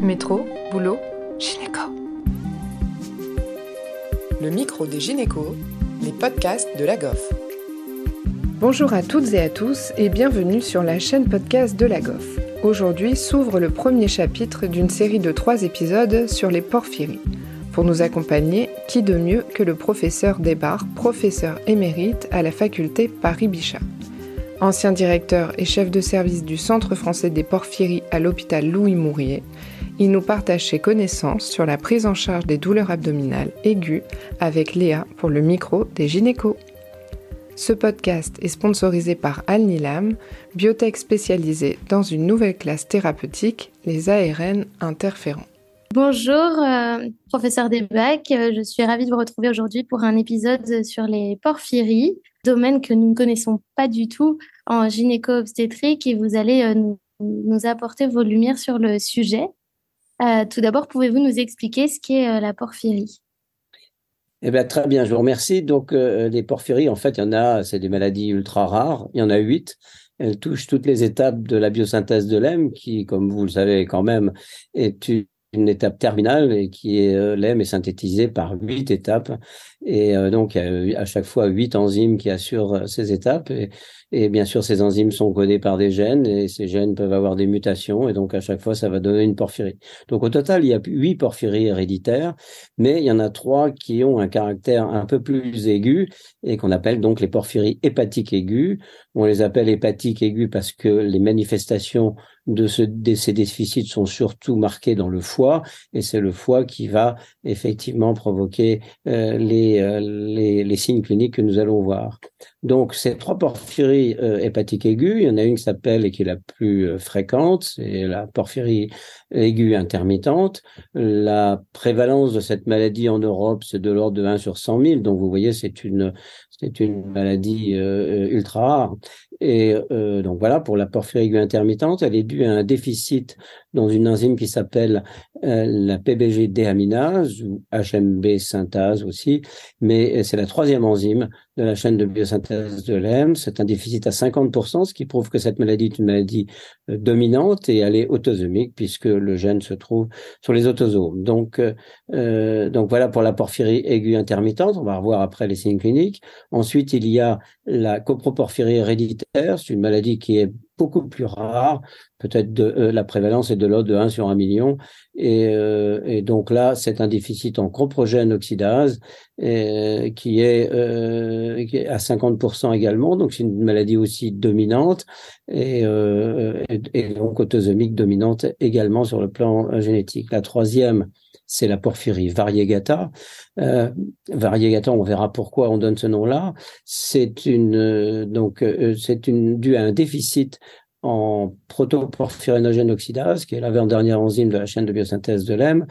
Métro, boulot, gynéco. Le micro des gynécos, les podcasts de la GOF. Bonjour à toutes et à tous et bienvenue sur la chaîne podcast de la GOF. Aujourd'hui s'ouvre le premier chapitre d'une série de trois épisodes sur les porphyries. Pour nous accompagner, qui de mieux que le professeur Desbarres, professeur émérite à la faculté Paris-Bichat. Ancien directeur et chef de service du Centre français des porphyries à l'hôpital Louis Mourier, il nous partage ses connaissances sur la prise en charge des douleurs abdominales aiguës avec Léa pour le micro des gynécos. Ce podcast est sponsorisé par Al-Nilam, biotech spécialisée dans une nouvelle classe thérapeutique, les ARN interférents. Bonjour, euh, professeur Desbac. Je suis ravie de vous retrouver aujourd'hui pour un épisode sur les porphyries, domaine que nous ne connaissons pas du tout en gynéco-obstétrique et vous allez euh, nous apporter vos lumières sur le sujet. Euh, tout d'abord, pouvez-vous nous expliquer ce qu'est euh, la porphyrie? Eh bien, très bien, je vous remercie. Donc, euh, les porphyries, en fait, il y en a, c'est des maladies ultra rares. Il y en a huit. Elles touchent toutes les étapes de la biosynthèse de l'hème, qui, comme vous le savez quand même, est une étape terminale et qui est l'hème est synthétisé par huit étapes et donc à chaque fois huit enzymes qui assurent ces étapes et bien sûr, ces enzymes sont codées par des gènes et ces gènes peuvent avoir des mutations et donc à chaque fois, ça va donner une porphyrie. Donc au total, il y a huit porphyries héréditaires, mais il y en a trois qui ont un caractère un peu plus aigu et qu'on appelle donc les porphyries hépatiques aiguës. On les appelle hépatiques aiguës parce que les manifestations de, ce, de ces déficits sont surtout marquées dans le foie et c'est le foie qui va effectivement provoquer euh, euh, les signes cliniques que nous allons voir. Donc ces trois porphyries euh, hépatique aiguë. Il y en a une qui s'appelle et qui est la plus euh, fréquente, c'est la porphyrie aiguë intermittente. La prévalence de cette maladie en Europe, c'est de l'ordre de 1 sur 100 000. Donc vous voyez, c'est une c'est une maladie euh, ultra rare. Et donc voilà, pour la porphyrie aiguë intermittente, elle est due à un déficit dans une enzyme qui s'appelle la PBG déaminase ou HMB synthase aussi, mais c'est la troisième enzyme de la chaîne de biosynthèse de l'hème. C'est un déficit à 50%, ce qui prouve que cette maladie est une maladie euh, dominante et elle est autosomique puisque le gène se trouve sur les autosomes. Donc, euh, euh donc voilà pour la porphyrie aiguë intermittente. On va revoir après les signes cliniques. Ensuite, il y a la coproporphyrie héréditaire. C'est une maladie qui est beaucoup plus rare, peut-être de euh, la prévalence est de l'ordre de 1 sur 1 million, et, euh, et donc là c'est un déficit en coprogène oxydase euh, qui, est, qui, est, à 50% également, donc c'est une maladie aussi dominante et, et, donc autosomique dominante également sur le plan génétique. La troisième c'est la porphyrie variegata. Euh, variegata, on verra pourquoi on donne ce nom-là. C'est une donc c'est une dû à un déficit en protoporphyrinogène oxydase, qui est l'avant-dernière enzyme de la chaîne de biosynthèse de l'hème.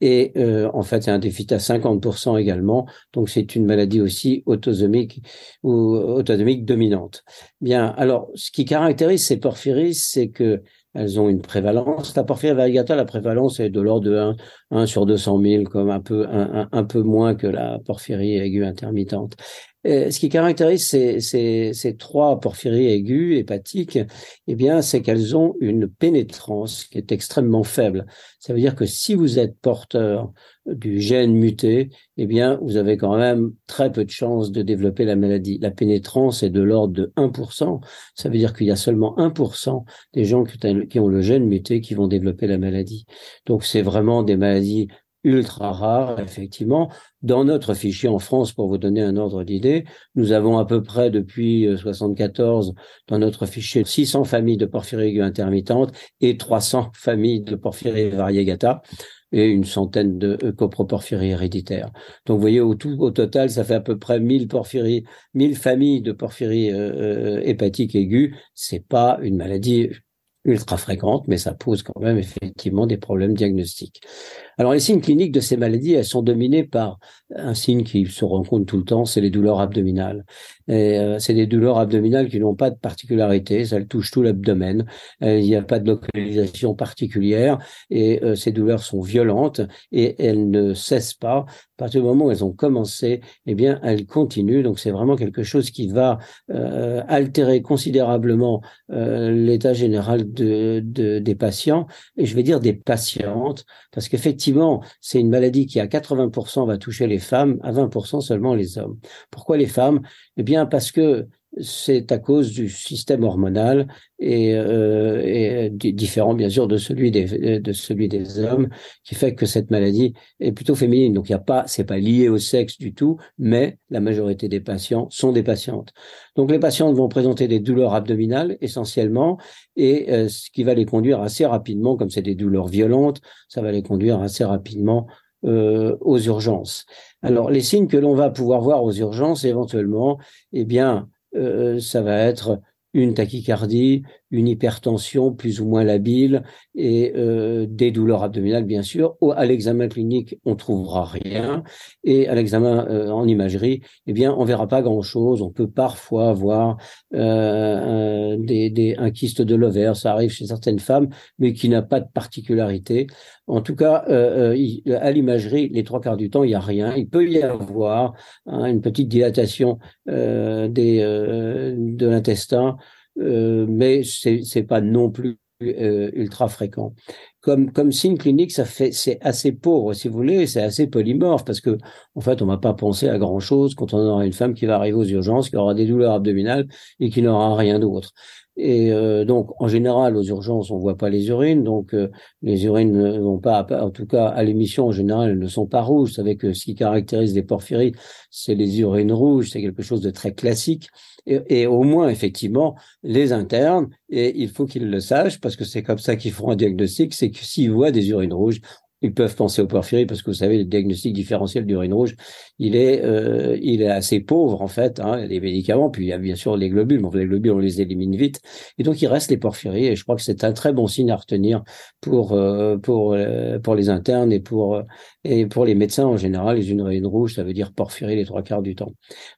Et euh, en fait, c'est un déficit à 50% également. Donc, c'est une maladie aussi autosomique ou autosomique dominante. Bien, alors, ce qui caractérise ces porphyries, c'est que elles ont une prévalence. La porphyrie variegata, la prévalence est de l'ordre de 1, 1 sur 200 000, comme un peu, un, un, peu moins que la porphyrie aiguë intermittente. Ce qui caractérise ces, ces, ces, trois porphyries aiguës hépatiques, eh bien, c'est qu'elles ont une pénétrance qui est extrêmement faible. Ça veut dire que si vous êtes porteur du gène muté, eh bien, vous avez quand même très peu de chances de développer la maladie. La pénétrance est de l'ordre de 1%. Ça veut dire qu'il y a seulement 1% des gens qui ont le gène muté qui vont développer la maladie. Donc, c'est vraiment des maladies ultra rares, effectivement. Dans notre fichier en France, pour vous donner un ordre d'idée, nous avons à peu près depuis 74 euh, dans notre fichier 600 familles de porphyrie intermittente et 300 familles de porphyrie variegata et une centaine de euh, coproporphyries héréditaires. Donc, vous voyez, au, tout, au total, ça fait à peu près 1000 porphyries, 1000 familles de porphyries euh, hépatiques aiguës. C'est pas une maladie ultra fréquente, mais ça pose quand même effectivement des problèmes diagnostiques. Alors les signes cliniques de ces maladies, elles sont dominées par un signe qui se rencontre tout le temps, c'est les douleurs abdominales. Euh, c'est des douleurs abdominales qui n'ont pas de particularité, ça touche tout l'abdomen, euh, il n'y a pas de localisation particulière et euh, ces douleurs sont violentes et elles ne cessent pas. À partir du moment où elles ont commencé, eh bien elles continuent. Donc c'est vraiment quelque chose qui va altérer considérablement l'état général de, de, des patients et je vais dire des patientes parce qu'effectivement c'est une maladie qui à 80% va toucher les femmes, à 20% seulement les hommes. Pourquoi les femmes? Eh bien, parce que c'est à cause du système hormonal et, euh, et, différent bien sûr de celui des de celui des hommes qui fait que cette maladie est plutôt féminine donc il y a pas c'est pas lié au sexe du tout mais la majorité des patients sont des patientes donc les patientes vont présenter des douleurs abdominales essentiellement et euh, ce qui va les conduire assez rapidement comme c'est des douleurs violentes ça va les conduire assez rapidement euh, aux urgences. Alors, les signes que l'on va pouvoir voir aux urgences, éventuellement, eh bien, euh, ça va être une tachycardie, une hypertension plus ou moins labile et euh, des douleurs abdominales bien sûr. à l'examen clinique, on trouvera rien et à l'examen euh, en imagerie, eh bien, on verra pas grand-chose. On peut parfois voir euh, des, des, un kyste de l'ovaire, ça arrive chez certaines femmes, mais qui n'a pas de particularité. En tout cas, euh, euh, à l'imagerie, les trois quarts du temps, il n'y a rien. Il peut y avoir hein, une petite dilatation des, de l'intestin euh, mais c'est c'est pas non plus euh, ultra fréquent. Comme comme signe clinique, ça fait c'est assez pauvre si vous voulez, c'est assez polymorphe parce que en fait on va pas penser à grand chose quand on aura une femme qui va arriver aux urgences, qui aura des douleurs abdominales et qui n'aura rien d'autre. Et euh, donc, en général, aux urgences, on voit pas les urines. Donc, euh, les urines ne vont pas, en tout cas, à l'émission, en général, elles ne sont pas rouges. Vous savez que ce qui caractérise les porphyries, c'est les urines rouges. C'est quelque chose de très classique. Et, et, au moins, effectivement, les internes, et il faut qu'ils le sachent, parce que c'est comme ça qu'ils feront un diagnostic, c'est que s'ils voient des urines rouges, ils peuvent penser aux porphyries parce que vous savez, le diagnostic différentiel d'urine rouge, il est, euh, il est assez pauvre en fait. Hein, des médicaments, puis il y a bien sûr les globules, mais les globules on les élimine vite, et donc il reste les porphyries. Et je crois que c'est un très bon signe à retenir pour euh, pour euh, pour les internes et pour et pour les médecins en général. Les urines rouges, ça veut dire porphyrie les trois quarts du temps.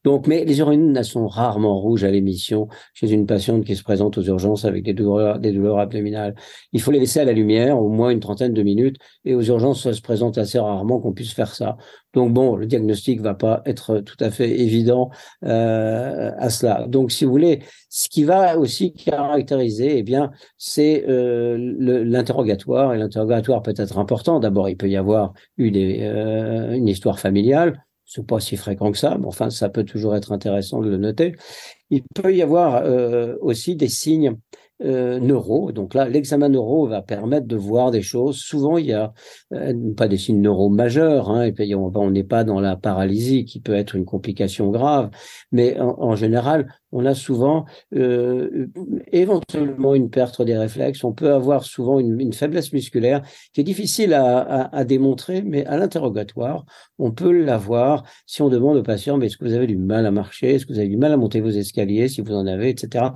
Donc, mais les urines elles sont rarement rouges à l'émission chez une patiente qui se présente aux urgences avec des douleurs des douleurs abdominales. Il faut les laisser à la lumière au moins une trentaine de minutes et aux urgences se présente assez rarement qu'on puisse faire ça. Donc bon, le diagnostic va pas être tout à fait évident euh, à cela. Donc si vous voulez, ce qui va aussi caractériser, eh bien, c'est euh, l'interrogatoire. Et l'interrogatoire peut être important. D'abord, il peut y avoir une, euh, une histoire familiale. C'est pas si fréquent que ça, mais enfin, ça peut toujours être intéressant de le noter. Il peut y avoir aussi des signes euh, neuro. Donc là, l'examen neuro va permettre de voir des choses. Souvent, il y a euh, pas des signes neuro majeurs, hein, et puis on n'est pas dans la paralysie qui peut être une complication grave, mais en général, on a souvent euh, éventuellement une perte des réflexes, on peut avoir souvent une, faiblesse musculaire qui est difficile à, démontrer, mais à l'interrogatoire, on peut l'avoir si on demande au patient, mais est-ce que vous avez du mal à marcher, est-ce que vous avez du mal à monter vos escaliers, si vous en avez, etc.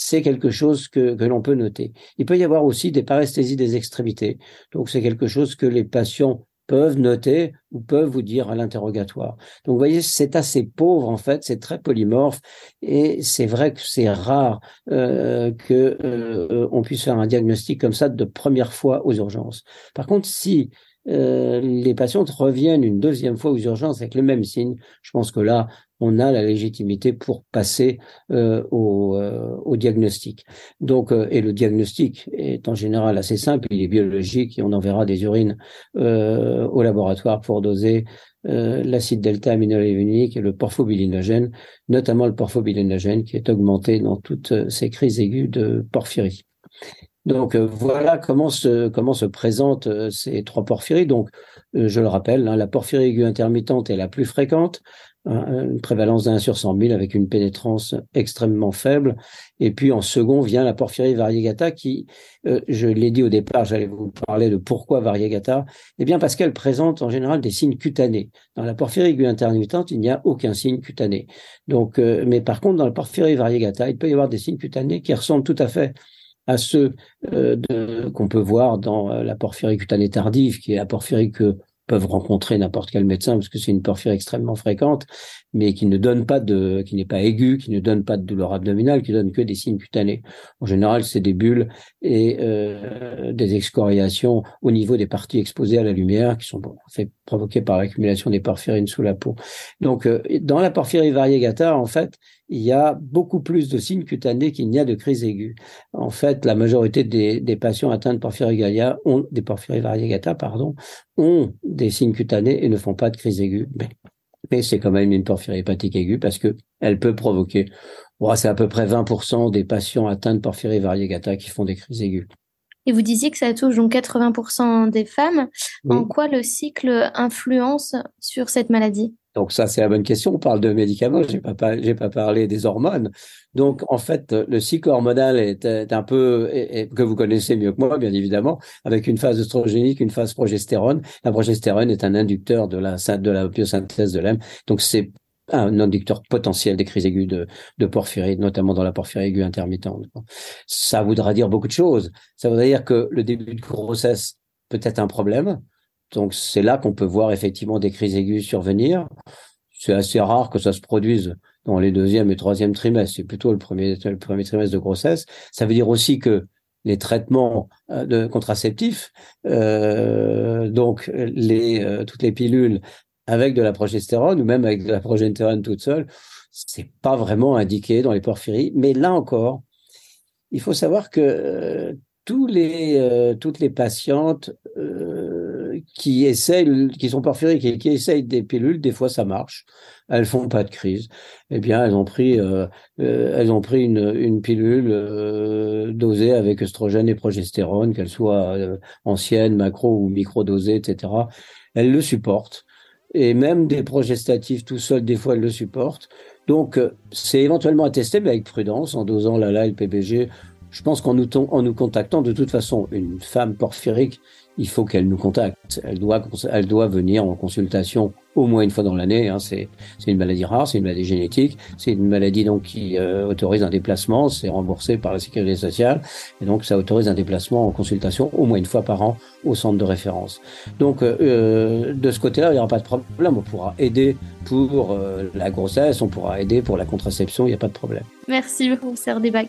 C'est quelque chose que, que l'on peut noter. Il peut y avoir aussi des paresthésies des extrémités. Donc c'est quelque chose que les patients peuvent noter ou peuvent vous dire à l'interrogatoire. Donc vous voyez, c'est assez pauvre en fait, c'est très polymorphe et c'est vrai que c'est rare euh, que euh, on puisse faire un diagnostic comme ça de première fois aux urgences. Par contre, si euh, les patientes reviennent une deuxième fois aux urgences avec le même signe, je pense que là, on a la légitimité pour passer euh, au, euh, au, diagnostic. Donc, et le diagnostic est en général assez simple, il est biologique et on enverra des urines au laboratoire pour doser l'acide delta aminolévinique et le porphobilinogène, notamment le porphobilinogène qui est augmenté dans toutes ces crises aiguës de porphyrie. Donc voilà comment se comment se présentent ces trois porphyries. Donc je le rappelle, hein, la porphyrie aiguë intermittente est la plus fréquente une prévalence d'un sur 100 000 avec une pénétrance extrêmement faible. Et puis en second vient la porphyrie variegata qui, euh, je l'ai dit au départ, j'allais vous parler de pourquoi variegata. Eh bien parce qu'elle présente en général des signes cutanés. Dans la porphyrie aiguë intermittente, il n'y a aucun signe cutané. Donc, euh, mais par contre dans la porphyrie variegata, il peut y avoir des signes cutanés qui ressemblent tout à fait à ceux qu'on peut voir dans la porphyrie cutanée tardive, qui est la porphyrie que peuvent rencontrer n'importe quel médecin parce que c'est une porphyrie extrêmement fréquente, mais qui ne donne pas de, qui n'est pas aiguë, qui ne donne pas de douleur abdominale, qui donne que des signes cutanés. En général, c'est des bulles et euh, des excoriations au niveau des parties exposées à la lumière qui sont fait, provoquées par l'accumulation des porphyrines sous la peau. Donc, euh, dans la porphyrie variegata, en fait, il y a beaucoup plus de signes cutanés qu'il n'y a de crise aiguë. En fait, la majorité des, des patients atteints de porphyrie ont des porphyries variegata, pardon, ont des signes cutanés et ne font pas de crise aiguë. Mais, mais c'est quand même une porphyrie hépatique aiguë parce que elle peut provoquer. C'est à peu près 20% des patients atteints de porphyrie variegata qui font des crises aiguës. Et vous disiez que ça touche donc 80% des femmes. En quoi le cycle influence sur cette maladie? Donc ça, c'est la bonne question. On parle de médicaments, j'ai pas, pas parlé des hormones. Donc en fait, le cycle hormonal est, un peu que vous connaissez mieux que moi, bien évidemment, avec une phase œstrogénique, une phase progestérone. La progestérone est un inducteur de la de la biosynthèse de l'hème. Donc c'est un inducteur potentiel des crises aiguës de, de porphyrie, notamment dans la porphyrie aiguë intermittente. Ça voudra dire beaucoup de choses. Ça voudra dire que le début de grossesse peut être un problème, donc c'est là qu'on peut voir effectivement des crises aiguës survenir. C'est assez rare que ça se produise dans les deuxième et troisième trimestres. C'est plutôt le premier, le premier trimestre de grossesse. Ça veut dire aussi que les traitements euh, de contraceptifs, euh, donc euh, toutes les pilules avec de la progestérone ou même avec de la progestérone toute seule, c'est pas vraiment indiqué dans les porphyries. Mais là encore, il faut savoir que toutes les patientes qui essayent, qui sont porphyriques et qui essayent des pilules, des fois ça marche. Elles font pas de crise. Eh bien, elles ont pris, euh, euh, elles ont pris une, une pilule euh, dosée avec oestrogène et progestérone, qu'elle soit ancienne, macro ou micro dosée, etc. Elles le supportent. Et même des progestatifs tout seuls, des fois, elles le supportent. Donc, c'est éventuellement à tester, mais avec prudence, en dosant l'ALA et le PBG. Je pense qu'en nous, contactant, de toute façon, une femme porphyrique il faut qu'elle nous contacte. Elle doit, venir en consultation au moins une fois dans l'année. Hein. C'est, une maladie rare, c'est une maladie génétique, c'est une maladie donc qui euh, autorise un déplacement, c'est remboursé par la sécurité sociale, et donc ça autorise un déplacement en consultation au moins une fois par an au centre de référence. Donc euh, euh de ce côté-là, il n'y aura pas de problème. On pourra aider pour la grossesse, on pourra aider pour la contraception, il n'y a pas de problème. Merci, professeur Debac.